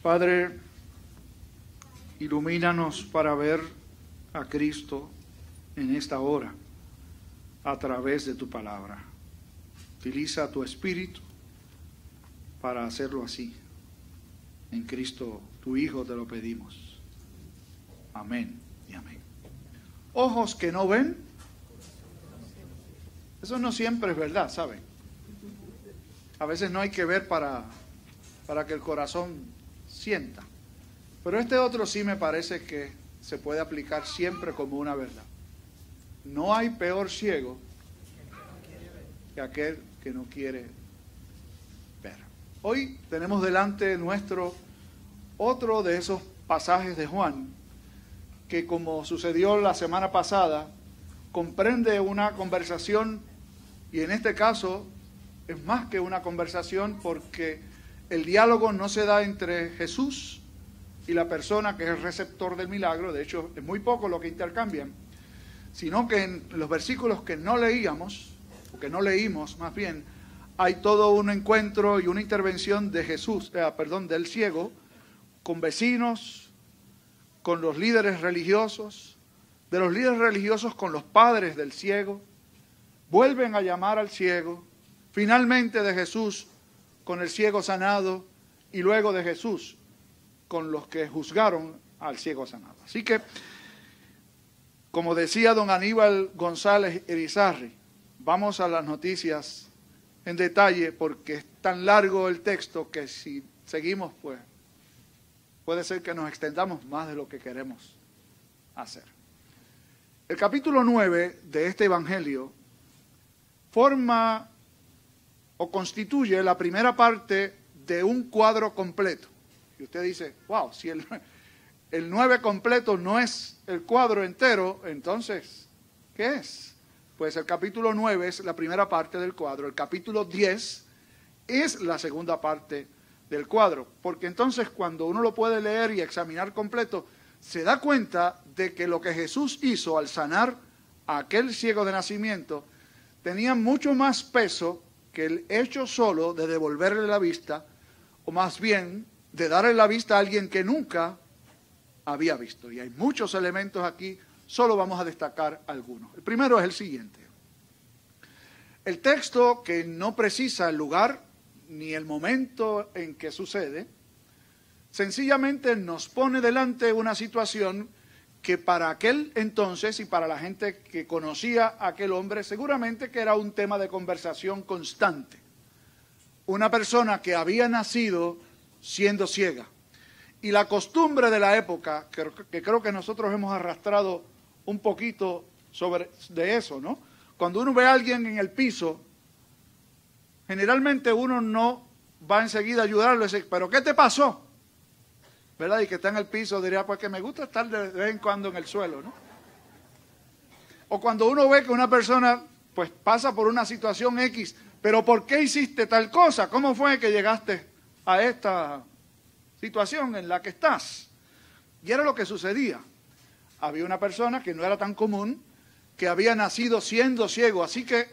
Padre, ilumínanos para ver a Cristo en esta hora a través de tu palabra. Utiliza tu espíritu para hacerlo así. En Cristo, tu Hijo, te lo pedimos. Amén y amén. Ojos que no ven. Eso no siempre es verdad, ¿saben? A veces no hay que ver para, para que el corazón sienta. Pero este otro sí me parece que se puede aplicar siempre como una verdad. No hay peor ciego que aquel que no quiere ver. Hoy tenemos delante nuestro otro de esos pasajes de Juan que como sucedió la semana pasada, comprende una conversación y en este caso es más que una conversación porque el diálogo no se da entre Jesús y la persona que es el receptor del milagro, de hecho es muy poco lo que intercambian, sino que en los versículos que no leíamos, o que no leímos más bien, hay todo un encuentro y una intervención de Jesús, eh, perdón, del ciego, con vecinos, con los líderes religiosos, de los líderes religiosos con los padres del ciego, vuelven a llamar al ciego, finalmente de Jesús con el ciego sanado y luego de Jesús con los que juzgaron al ciego sanado. Así que, como decía don Aníbal González Erizarri, vamos a las noticias en detalle porque es tan largo el texto que si seguimos, pues puede ser que nos extendamos más de lo que queremos hacer. El capítulo 9 de este Evangelio forma o constituye la primera parte de un cuadro completo. Y usted dice, wow, si el, el 9 completo no es el cuadro entero, entonces, ¿qué es? Pues el capítulo 9 es la primera parte del cuadro, el capítulo 10 es la segunda parte del cuadro, porque entonces cuando uno lo puede leer y examinar completo, se da cuenta de que lo que Jesús hizo al sanar a aquel ciego de nacimiento tenía mucho más peso que el hecho solo de devolverle la vista, o más bien de darle la vista a alguien que nunca había visto. Y hay muchos elementos aquí, solo vamos a destacar algunos. El primero es el siguiente. El texto que no precisa el lugar ni el momento en que sucede, sencillamente nos pone delante una situación que para aquel entonces y para la gente que conocía a aquel hombre, seguramente que era un tema de conversación constante. Una persona que había nacido siendo ciega. Y la costumbre de la época, que, creo que nosotros hemos arrastrado un poquito sobre de eso, ¿no? Cuando uno ve a alguien en el piso, generalmente uno no va enseguida a ayudarlo y dice, pero ¿qué te pasó? ¿Verdad? Y que está en el piso, diría, pues que me gusta estar de vez en cuando en el suelo, ¿no? O cuando uno ve que una persona, pues pasa por una situación X, pero ¿por qué hiciste tal cosa? ¿Cómo fue que llegaste a esta situación en la que estás? Y era lo que sucedía. Había una persona que no era tan común, que había nacido siendo ciego, así que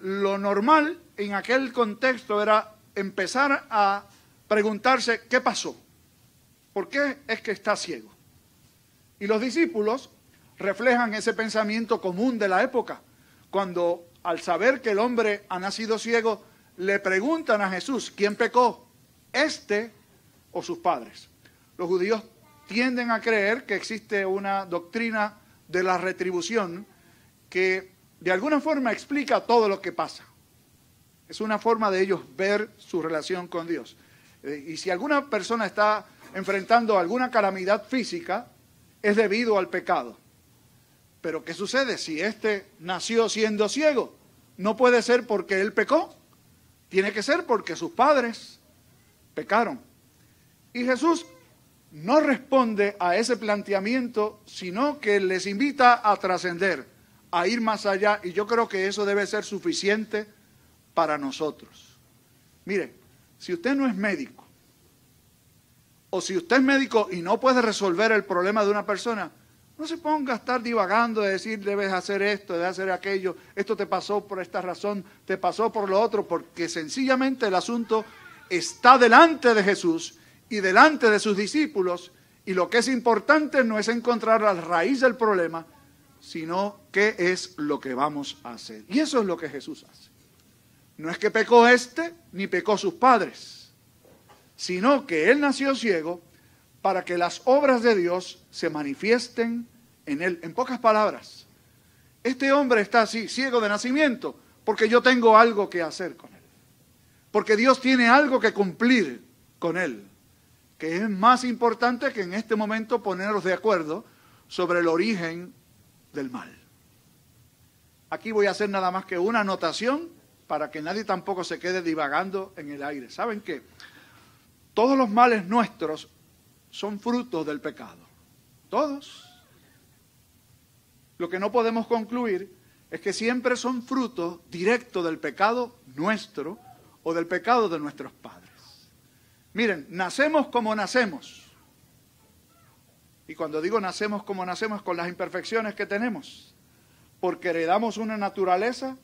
lo normal en aquel contexto era empezar a preguntarse qué pasó. ¿Por qué es que está ciego? Y los discípulos reflejan ese pensamiento común de la época, cuando al saber que el hombre ha nacido ciego, le preguntan a Jesús, ¿quién pecó? ¿Este o sus padres? Los judíos tienden a creer que existe una doctrina de la retribución que de alguna forma explica todo lo que pasa. Es una forma de ellos ver su relación con Dios. Eh, y si alguna persona está enfrentando alguna calamidad física, es debido al pecado. Pero ¿qué sucede si éste nació siendo ciego? No puede ser porque él pecó, tiene que ser porque sus padres pecaron. Y Jesús no responde a ese planteamiento, sino que les invita a trascender, a ir más allá, y yo creo que eso debe ser suficiente para nosotros. Mire, si usted no es médico, o si usted es médico y no puede resolver el problema de una persona, no se ponga a estar divagando de decir debes hacer esto, debes hacer aquello, esto te pasó por esta razón, te pasó por lo otro, porque sencillamente el asunto está delante de Jesús y delante de sus discípulos y lo que es importante no es encontrar la raíz del problema, sino qué es lo que vamos a hacer. Y eso es lo que Jesús hace. No es que pecó este ni pecó sus padres, sino que él nació ciego para que las obras de Dios se manifiesten en él. En pocas palabras, este hombre está así, ciego de nacimiento, porque yo tengo algo que hacer con él. Porque Dios tiene algo que cumplir con él que es más importante que en este momento ponernos de acuerdo sobre el origen del mal. Aquí voy a hacer nada más que una anotación para que nadie tampoco se quede divagando en el aire. ¿Saben qué? Todos los males nuestros son frutos del pecado. Todos. Lo que no podemos concluir es que siempre son frutos directos del pecado nuestro o del pecado de nuestros padres. Miren, nacemos como nacemos. Y cuando digo nacemos como nacemos, con las imperfecciones que tenemos, porque heredamos una naturaleza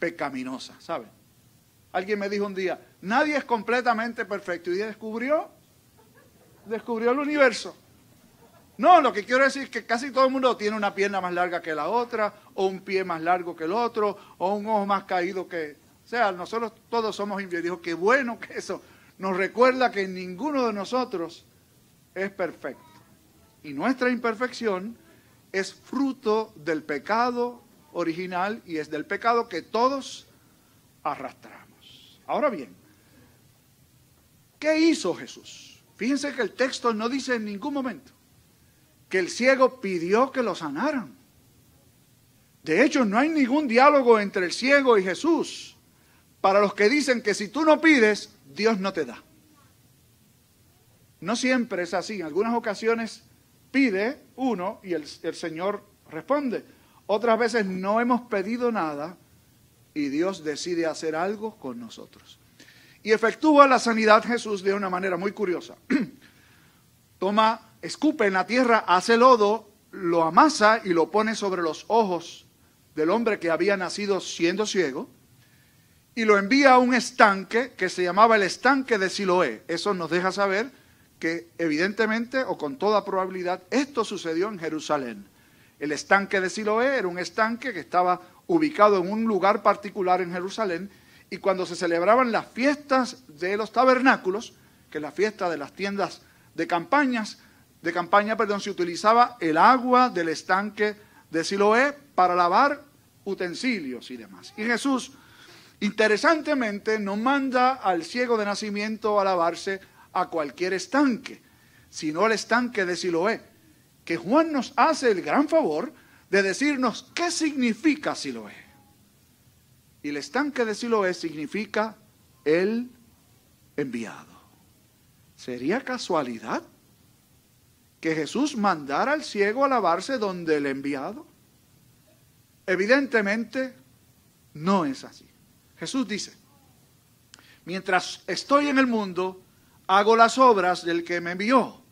pecaminosa, ¿saben? Alguien me dijo un día, nadie es completamente perfecto y descubrió, descubrió el universo. No, lo que quiero decir es que casi todo el mundo tiene una pierna más larga que la otra, o un pie más largo que el otro, o un ojo más caído que... O sea, nosotros todos somos infieles. Dijo, qué bueno que eso nos recuerda que ninguno de nosotros es perfecto. Y nuestra imperfección es fruto del pecado original y es del pecado que todos arrastramos. Ahora bien, ¿qué hizo Jesús? Fíjense que el texto no dice en ningún momento que el ciego pidió que lo sanaran. De hecho, no hay ningún diálogo entre el ciego y Jesús para los que dicen que si tú no pides, Dios no te da. No siempre es así. En algunas ocasiones pide uno y el, Señor responde. Otras veces no hemos pedido nada y Dios decide hacer algo con nosotros. Y efectúa la sanidad Jesús de una manera muy curiosa. Toma, escupe en la tierra, hace lodo, lo amasa y lo pone sobre los ojos del hombre que había nacido siendo ciego y lo envía a un estanque que se llamaba el estanque de Siloé. Eso nos deja saber que evidentemente o con toda probabilidad esto sucedió en Jerusalén. El estanque de Siloé era un estanque que estaba ubicado en un lugar particular en Jerusalén y cuando se celebraban las fiestas de los tabernáculos, que es la fiesta de las tiendas de campañas, de campaña, perdón, se utilizaba el agua del estanque de Siloé para lavar utensilios y demás. Y Jesús Interesantemente, no manda al ciego de nacimiento a lavarse a cualquier estanque, sino al estanque de Siloé, que Juan nos hace el gran favor de decirnos qué significa Siloé. Y el estanque de Siloé significa el enviado. ¿Sería casualidad que Jesús mandara al ciego a lavarse donde el enviado? Evidentemente no es así. Jesús dice, mientras estoy en el mundo, hago las obras del que me envió.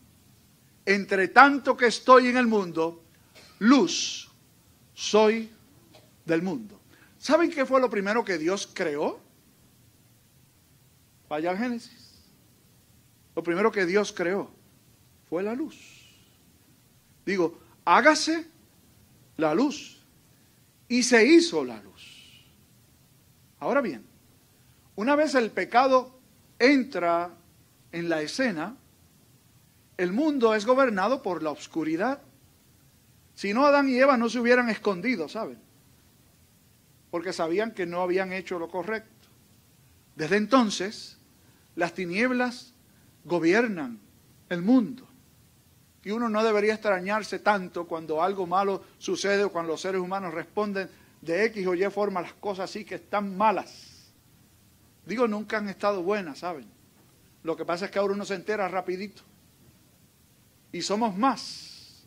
Entre tanto que estoy en el mundo, luz soy del mundo. ¿Saben qué fue lo primero que Dios creó? Vaya al Génesis. Lo primero que Dios creó fue la luz. Digo, hágase la luz. Y se hizo la luz. Ahora bien, una vez el pecado entra en la escena, el mundo es gobernado por la oscuridad. Si no, Adán y Eva no se hubieran escondido, ¿saben? Porque sabían que no habían hecho lo correcto. Desde entonces, las tinieblas gobiernan el mundo. Y uno no debería extrañarse tanto cuando algo malo sucede o cuando los seres humanos responden de X o Y forma las cosas así que están malas. Digo, nunca han estado buenas, ¿saben? Lo que pasa es que ahora uno se entera rapidito. Y somos más.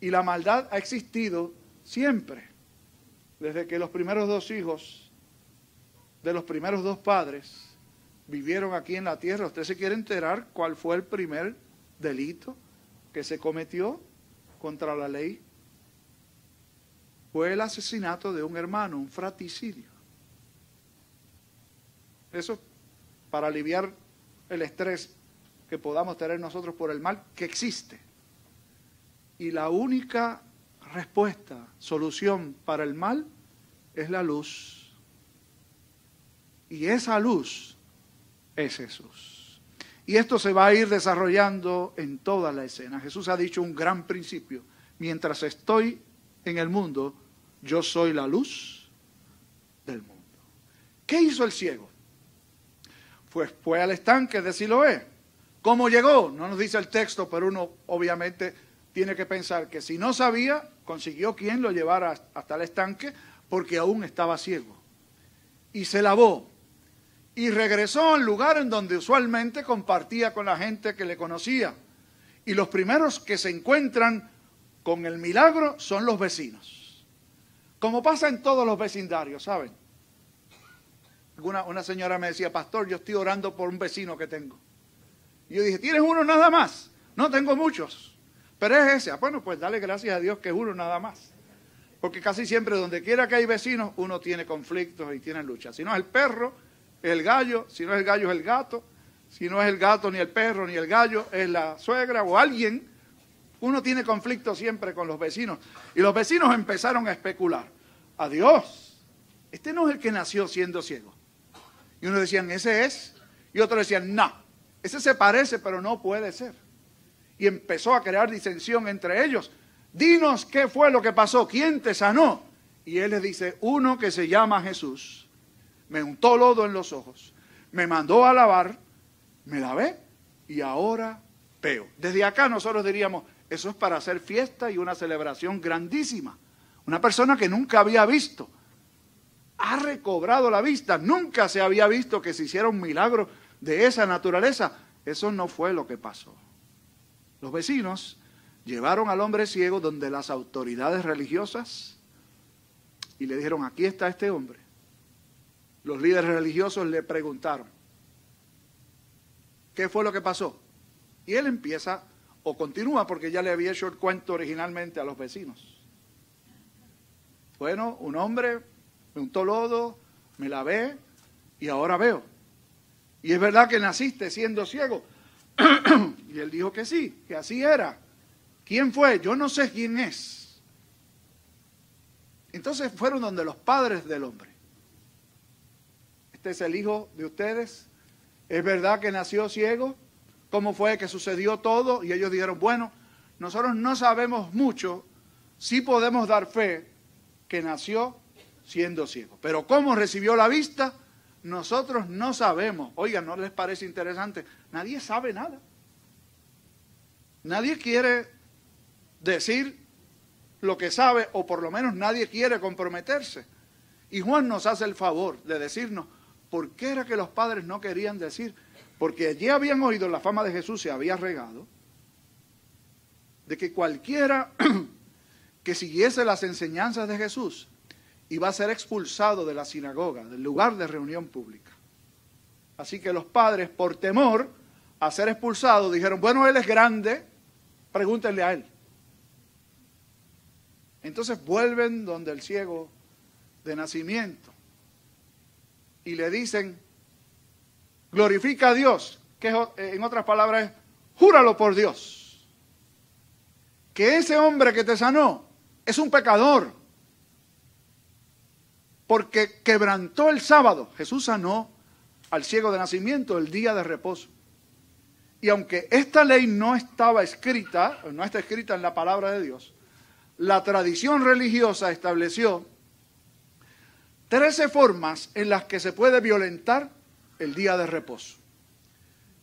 Y la maldad ha existido siempre. Desde que los primeros dos hijos de los primeros dos padres vivieron aquí en la tierra. ¿Usted se quiere enterar cuál fue el primer delito que se cometió contra la ley? Fue el asesinato de un hermano, un fraticidio. Eso para aliviar el estrés que podamos tener nosotros por el mal que existe. Y la única respuesta, solución para el mal es la luz. Y esa luz es Jesús. Y esto se va a ir desarrollando en toda la escena. Jesús ha dicho un gran principio. Mientras estoy en el mundo, yo soy la luz del mundo. ¿Qué hizo el ciego? Pues fue al estanque de Siloé. ¿Cómo llegó? No nos dice el texto, pero uno obviamente tiene que pensar que si no sabía, consiguió quien lo llevara hasta el estanque porque aún estaba ciego. Y se lavó y regresó al lugar en donde usualmente compartía con la gente que le conocía. Y los primeros que se encuentran con el milagro son los vecinos. Como pasa en todos los vecindarios, ¿saben? Una, una señora me decía, pastor, yo estoy orando por un vecino que tengo. Y yo dije, ¿tienes uno nada más? No, tengo muchos. Pero es ese. Ah, bueno, pues dale gracias a Dios que es uno nada más. Porque casi siempre donde quiera que hay vecinos, uno tiene conflictos y tiene luchas. Si no es el perro, el gallo, si no es el gallo es el gato, si no es el gato ni el perro ni el gallo, es la suegra o alguien. Uno tiene conflicto siempre con los vecinos. Y los vecinos empezaron a especular. Adiós, este no es el que nació siendo ciego. Y uno decían, ese es. Y otros decían, no, ese se parece, pero no puede ser. Y empezó a crear disensión entre ellos. Dinos qué fue lo que pasó, quién te sanó. Y él les dice, uno que se llama Jesús me untó lodo en los ojos, me mandó a lavar, me lavé y ahora veo. Desde acá nosotros diríamos, eso es para hacer fiesta y una celebración grandísima. Una persona que nunca había visto, ha recobrado la vista, nunca se había visto que se hiciera un milagro de esa naturaleza. Eso no fue lo que pasó. Los vecinos llevaron al hombre ciego donde las autoridades religiosas y le dijeron, aquí está este hombre los líderes religiosos le preguntaron, ¿qué fue lo que pasó? Y él empieza o continúa porque ya le había hecho el cuento originalmente a los vecinos. Bueno, un hombre me untó lodo, me lavé y ahora veo. Y es verdad que naciste siendo ciego. y él dijo que sí, que así era. ¿Quién fue? Yo no sé quién es. Entonces fueron donde los padres del hombre este es el hijo de ustedes. ¿Es verdad que nació ciego? ¿Cómo fue que sucedió todo? Y ellos dijeron, bueno, nosotros no sabemos mucho, sí podemos dar fe que nació siendo ciego. Pero cómo recibió la vista, nosotros no sabemos. Oigan, ¿no les parece interesante? Nadie sabe nada. Nadie quiere decir lo que sabe, o por lo menos nadie quiere comprometerse. Y Juan nos hace el favor de decirnos, ¿Por qué era que los padres no querían decir? Porque allí habían oído la fama de Jesús, se había regado, de que cualquiera que siguiese las enseñanzas de Jesús iba a ser expulsado de la sinagoga, del lugar de reunión pública. Así que los padres, por temor a ser expulsados, dijeron, bueno, él es grande, pregúntenle a él. Entonces vuelven donde el ciego de nacimiento y le dicen, glorifica a Dios, que eh, en otras palabras júralo por Dios, que ese hombre que te sanó es un pecador, porque quebrantó el sábado. Jesús sanó al ciego de nacimiento el día de reposo. Y aunque esta ley no estaba escrita, no está escrita en la palabra de Dios, la tradición religiosa estableció trece formas en las que se puede violentar el día de reposo.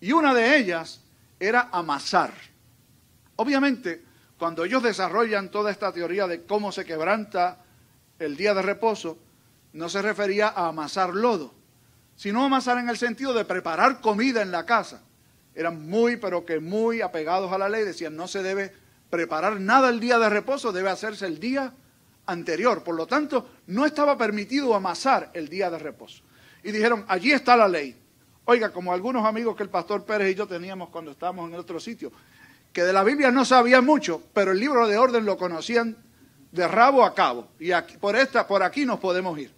Y una de ellas era amasar Obviamente, cuando ellos desarrollan toda esta teoría de cómo se quebranta el día de reposo, no se refería a amasar lodo, sino amasar en el sentido de preparar comida en la casa. Eran muy, pero que muy apegados a la ley, decían no se debe preparar nada el día de reposo, debe hacerse el día anterior. Por lo tanto, no estaba permitido amasar el día de reposo. Y dijeron, allí está la ley. Oiga, como algunos amigos que el pastor Pérez y yo teníamos cuando estábamos en otro sitio, que de la Biblia no sabían mucho, pero el libro de orden lo conocían de rabo a cabo. Y aquí, por, esta, por aquí nos podemos ir.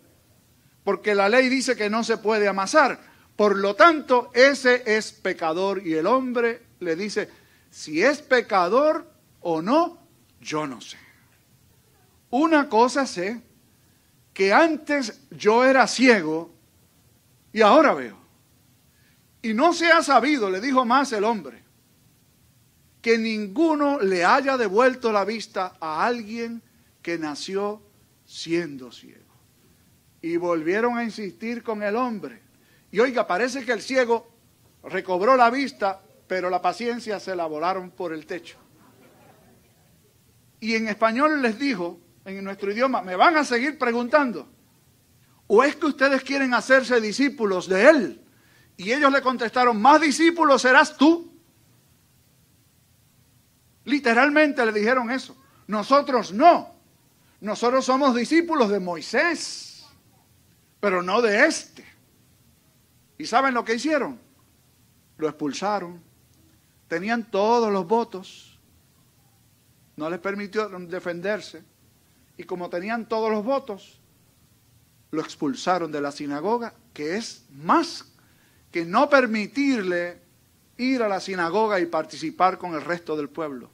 Porque la ley dice que no se puede amasar. Por lo tanto, ese es pecador. Y el hombre le dice, si es pecador o no, yo no sé. Una cosa sé, que antes yo era ciego y ahora veo. Y no se ha sabido, le dijo más el hombre, que ninguno le haya devuelto la vista a alguien que nació siendo ciego. Y volvieron a insistir con el hombre. Y oiga, parece que el ciego recobró la vista, pero la paciencia se la volaron por el techo. Y en español les dijo, en nuestro idioma, me van a seguir preguntando. ¿O es que ustedes quieren hacerse discípulos de Él? Y ellos le contestaron, más discípulos serás tú. Literalmente le dijeron eso. Nosotros no. Nosotros somos discípulos de Moisés, pero no de este. ¿Y saben lo que hicieron? Lo expulsaron. Tenían todos los votos. No les permitió defenderse. Y como tenían todos los votos, lo expulsaron de la sinagoga, que es más que no permitirle ir a la sinagoga y participar con el resto del pueblo,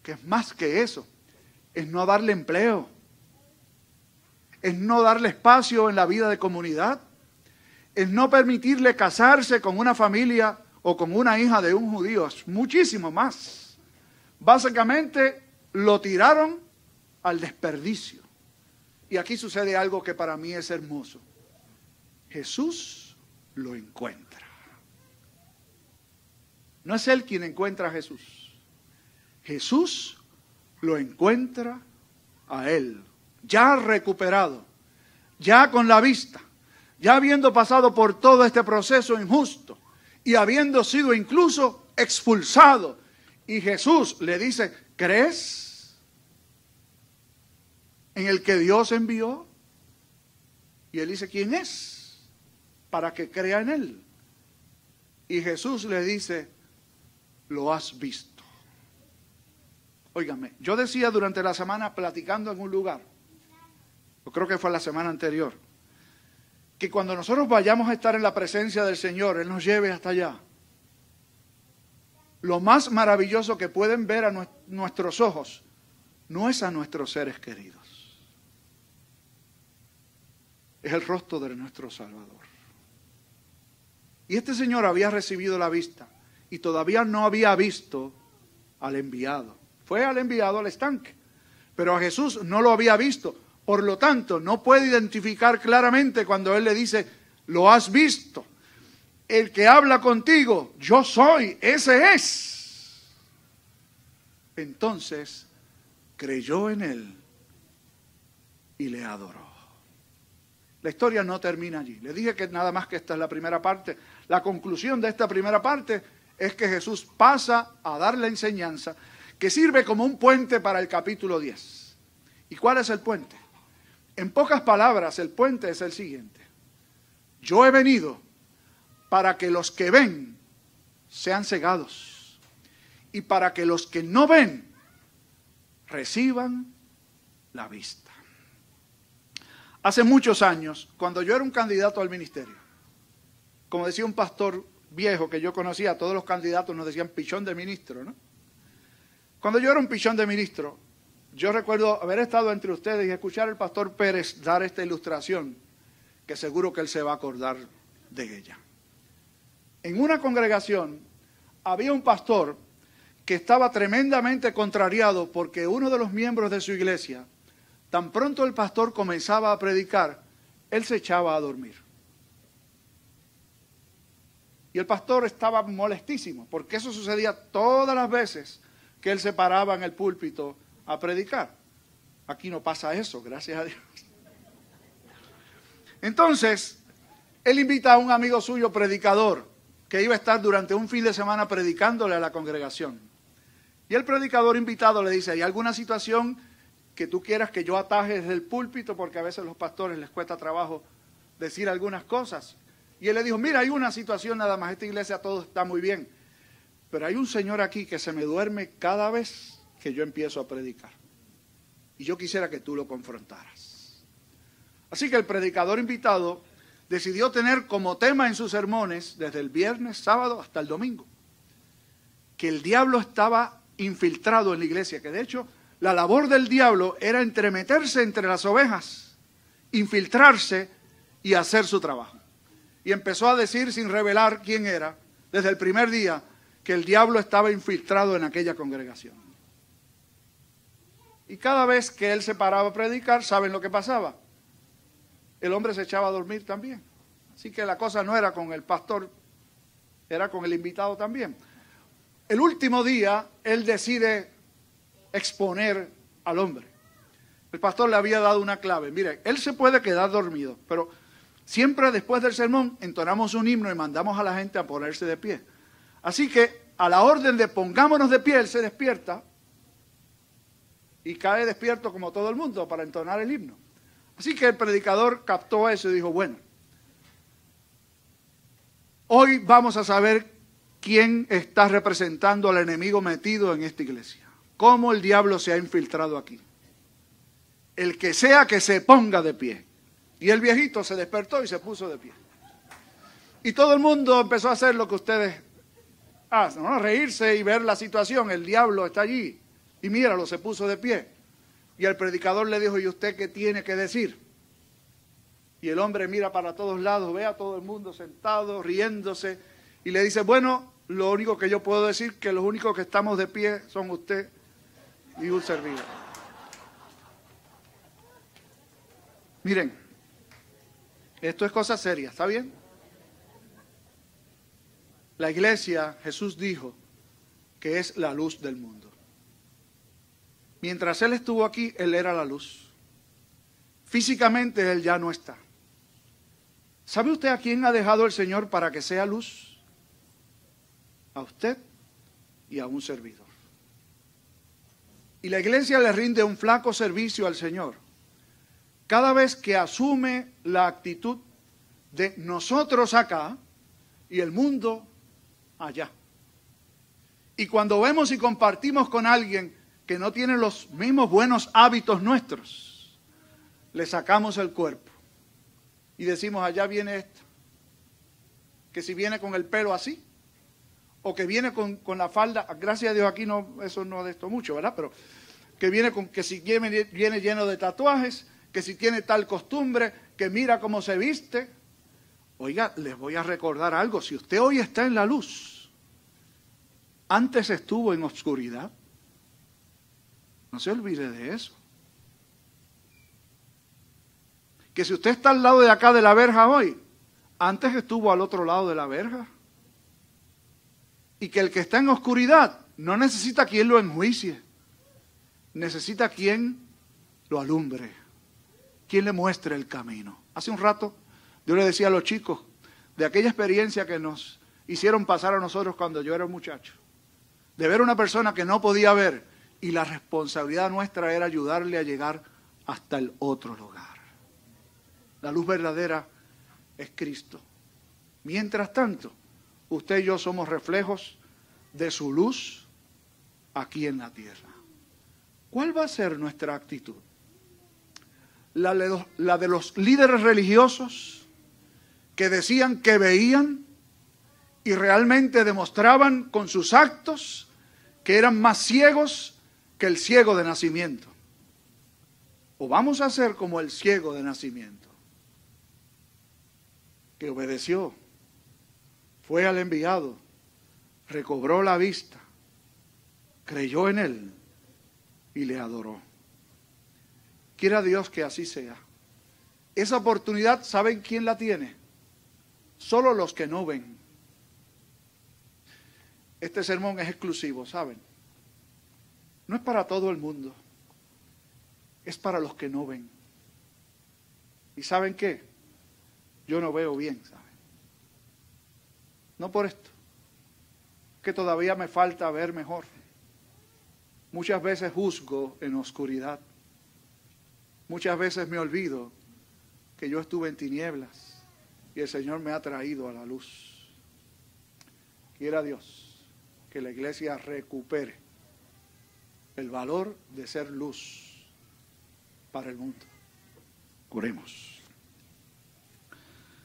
que es más que eso, es no darle empleo, es no darle espacio en la vida de comunidad, es no permitirle casarse con una familia o con una hija de un judío, muchísimo más. Básicamente lo tiraron al desperdicio. Y aquí sucede algo que para mí es hermoso. Jesús lo encuentra. No es Él quien encuentra a Jesús. Jesús lo encuentra a Él, ya recuperado, ya con la vista, ya habiendo pasado por todo este proceso injusto y habiendo sido incluso expulsado. Y Jesús le dice, ¿crees? en el que Dios envió. Y él dice, ¿quién es? Para que crea en él. Y Jesús le dice, lo has visto. Óigame, yo decía durante la semana platicando en un lugar, creo que fue la semana anterior, que cuando nosotros vayamos a estar en la presencia del Señor, Él nos lleve hasta allá. Lo más maravilloso que pueden ver a nuestros ojos no es a nuestros seres queridos es el rostro de nuestro Salvador. Y este señor había recibido la vista y todavía no había visto al enviado. Fue al enviado al estanque, pero a Jesús no lo había visto. Por lo tanto, no puede identificar claramente cuando Él le dice, lo has visto. El que habla contigo, yo soy, ese es. Entonces, creyó en Él y le adoró. La historia no termina allí. Le dije que nada más que esta es la primera parte. La conclusión de esta primera parte es que Jesús pasa a dar la enseñanza que sirve como un puente para el capítulo 10. ¿Y cuál es el puente? En pocas palabras, el puente es el siguiente. Yo he venido para que los que ven sean cegados y para que los que no ven reciban la vista. Hace muchos años, cuando yo era un candidato al ministerio, como decía un pastor viejo que yo conocía, todos los candidatos nos decían pichón de ministro, ¿no? Cuando yo era un pichón de ministro, yo recuerdo haber estado entre ustedes y escuchar al pastor Pérez dar esta ilustración, que seguro que él se va a acordar de ella. En una congregación había un pastor que estaba tremendamente contrariado porque uno de los miembros de su iglesia Tan pronto el pastor comenzaba a predicar, él se echaba a dormir. Y el pastor estaba molestísimo, porque eso sucedía todas las veces que él se paraba en el púlpito a predicar. Aquí no pasa eso, gracias a Dios. Entonces, él invita a un amigo suyo, predicador, que iba a estar durante un fin de semana predicándole a la congregación. Y el predicador invitado le dice, ¿hay alguna situación que tú quieras que yo ataje desde el púlpito? Porque a veces los pastores les cuesta trabajo decir algunas cosas. Y él le dijo, mira, hay una situación nada más, esta iglesia todo está muy bien, pero hay un señor aquí que se me duerme cada vez que yo empiezo a predicar. Y yo quisiera que tú lo confrontaras. Así que el predicador invitado decidió tener como tema en sus sermones, desde el viernes, sábado hasta el domingo, que el diablo estaba infiltrado en la iglesia, que de hecho la labor del diablo era entremeterse entre las ovejas, infiltrarse y hacer su trabajo. Y empezó a decir sin revelar quién era, desde el primer día, que el diablo estaba infiltrado en aquella congregación. Y cada vez que él se paraba a predicar, ¿saben lo que pasaba? El hombre se echaba a dormir también. Así que la cosa no era con el pastor, era con el invitado también. El último día, él decide exponer al hombre. El pastor le había dado una clave. Mire, él se puede quedar dormido, pero Siempre después del sermón entonamos un himno y mandamos a la gente a ponerse de pie. Así que a la orden de pongámonos de pie, él se despierta y cae despierto como todo el mundo para entonar el himno. Así que el predicador captó eso y dijo, bueno, hoy vamos a saber quién está representando al enemigo metido en esta iglesia. Cómo el diablo se ha infiltrado aquí. El que sea que se ponga de pie. Y el viejito se despertó y se puso de pie. Y todo el mundo empezó a hacer lo que ustedes hacen, reírse y ver la situación. El diablo está allí. Y míralo, se puso de pie. Y el predicador le dijo, ¿y usted qué tiene que decir? Y el hombre mira para todos lados, ve a todo el mundo sentado, riéndose, y le dice, bueno, lo único que yo puedo decir que los únicos que estamos de pie son usted y un servidor. Miren, esto es cosa seria, ¿está bien? La iglesia, Jesús dijo que es la luz del mundo. Mientras Él estuvo aquí, Él era la luz. Físicamente Él ya no está. ¿Sabe usted a quién ha dejado el Señor para que sea luz? A usted y a un servidor. Y la iglesia le rinde un flaco servicio al Señor cada vez que asume la actitud de nosotros acá y el mundo allá. Y cuando vemos y compartimos con alguien que no tiene los mismos buenos hábitos nuestros, le sacamos el cuerpo y decimos, allá viene esto, que si viene con el pelo así, o que viene con, la falda, gracias a Dios aquí no, eso no de esto mucho, ¿verdad? Pero que viene con, que si viene, viene lleno de tatuajes, que si tiene tal costumbre, que mira cómo se viste. Oiga, les voy a recordar algo, si usted hoy está en la luz, antes estuvo en oscuridad, no se olvide de eso. Que si usted está al lado de acá de la verja hoy, antes estuvo al otro lado de la verja. Y que el que está en oscuridad no necesita quien lo enjuicie, necesita quien lo alumbre quien le muestre el camino. Hace un rato yo le decía a los chicos de aquella experiencia que nos hicieron pasar a nosotros cuando yo era un muchacho, de ver una persona que no podía ver y la responsabilidad nuestra era ayudarle a llegar hasta el otro lugar. La luz verdadera es Cristo. Mientras tanto, usted y yo somos reflejos de su luz aquí en la tierra. ¿Cuál va a ser nuestra actitud? la, de los líderes religiosos que decían que veían y realmente demostraban con sus actos que eran más ciegos que el ciego de nacimiento. O vamos a ser como el ciego de nacimiento, que obedeció, fue al enviado, recobró la vista, creyó en él y le adoró. Quiera Dios que así sea. Esa oportunidad, ¿saben quién la tiene? Solo los que no ven. Este sermón es exclusivo, ¿saben? No es para todo el mundo, es para los que no ven. ¿Y saben qué? Yo no veo bien, ¿saben? No por esto, que todavía me falta ver mejor. Muchas veces juzgo en oscuridad. Muchas veces me olvido que yo estuve en tinieblas y el Señor me ha traído a la luz. Quiera Dios que la iglesia recupere el valor de ser luz para el mundo. Oremos.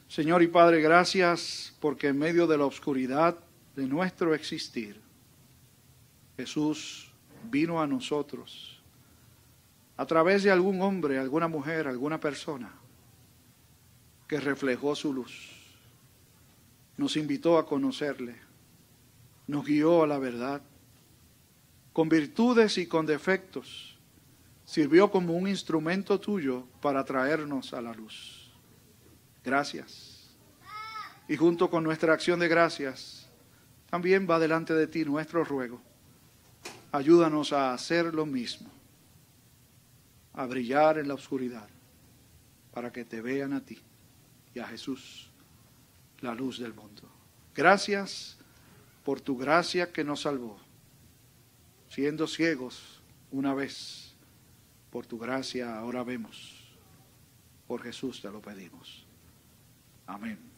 Señor y Padre, gracias porque en medio de la oscuridad de nuestro existir, Jesús vino a nosotros a través de algún hombre, alguna mujer, alguna persona que reflejó su luz. Nos invitó a conocerle, nos guió a la verdad, con virtudes y con defectos, sirvió como un instrumento tuyo para traernos a la luz. Gracias. Y junto con nuestra acción de gracias, también va delante de ti nuestro ruego. Ayúdanos a hacer lo mismo, a brillar en la oscuridad, para que te vean a ti y a Jesús, la luz del mundo. Gracias por tu gracia que nos salvó, siendo ciegos una vez, por tu gracia ahora vemos. Por Jesús te lo pedimos. Amén.